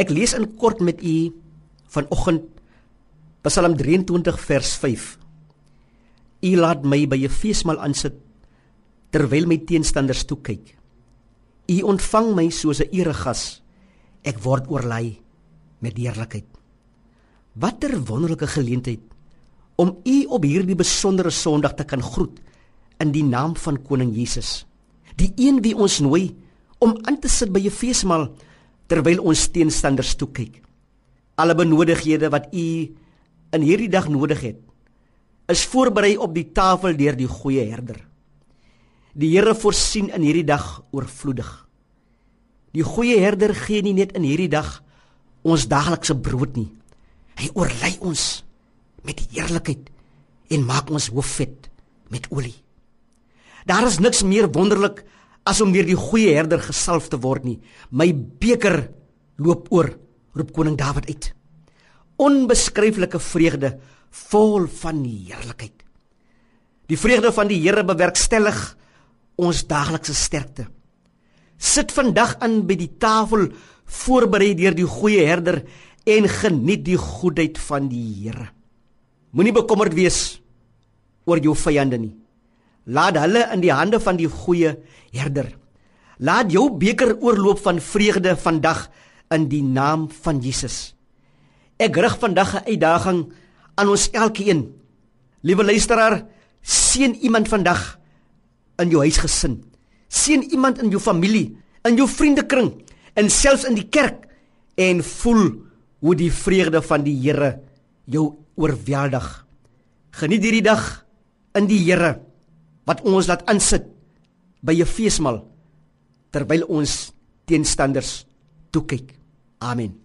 Ek lees in kort met u vanoggend Psalm 23 vers 5. U laat my by 'n feesmaal aansit terwyl my teenstanders toe kyk. U ontvang my soos 'n eregas. Ek word oorlaai met heerlikheid. Watter wonderlike geleentheid om u op hierdie besondere Sondag te kan groet in die naam van koning Jesus. Die een wie ons nooi om aan te sit by 'n feesmaal terwyl ons teenstanders toe kyk. Alle benodighede wat u in hierdie dag nodig het, is voorberei op die tafel deur die goeie herder. Die Here voorsien in hierdie dag oorvloedig. Die goeie herder gee nie net in hierdie dag ons daaglikse brood nie. Hy oorlei ons met heerlikheid en maak ons hoof vet met olie. Daar is niks meer wonderlik as om deur die goeie herder gesalf te word nie. My beker loop oor, roep koning Dawid uit. Onbeskryflike vreugde, vol van heerlikheid. Die vreugde van die Here bewerkstellig ons daaglikse sterkte. Sit vandag aan by die tafel voorberei deur die goeie herder en geniet die goedheid van die Here. Moenie bekommerd wees oor jou vyande nie. Laat hulle in die hande van die goeie herder. Laat jou beker oorloop van vreugde vandag in die naam van Jesus. Ek rig vandag 'n uitdaging aan ons elkeen. Liewe luisteraar, seën iemand vandag in jou huisgesin. Seën iemand in jou familie, in jou vriendekring en selfs in die kerk en voel hoe die vreugde van die Here jou oorweldig. Geniet hierdie dag in die Here wat ons laat insit by 'n feesmaal terwyl ons teenstanders toe kyk. Amen.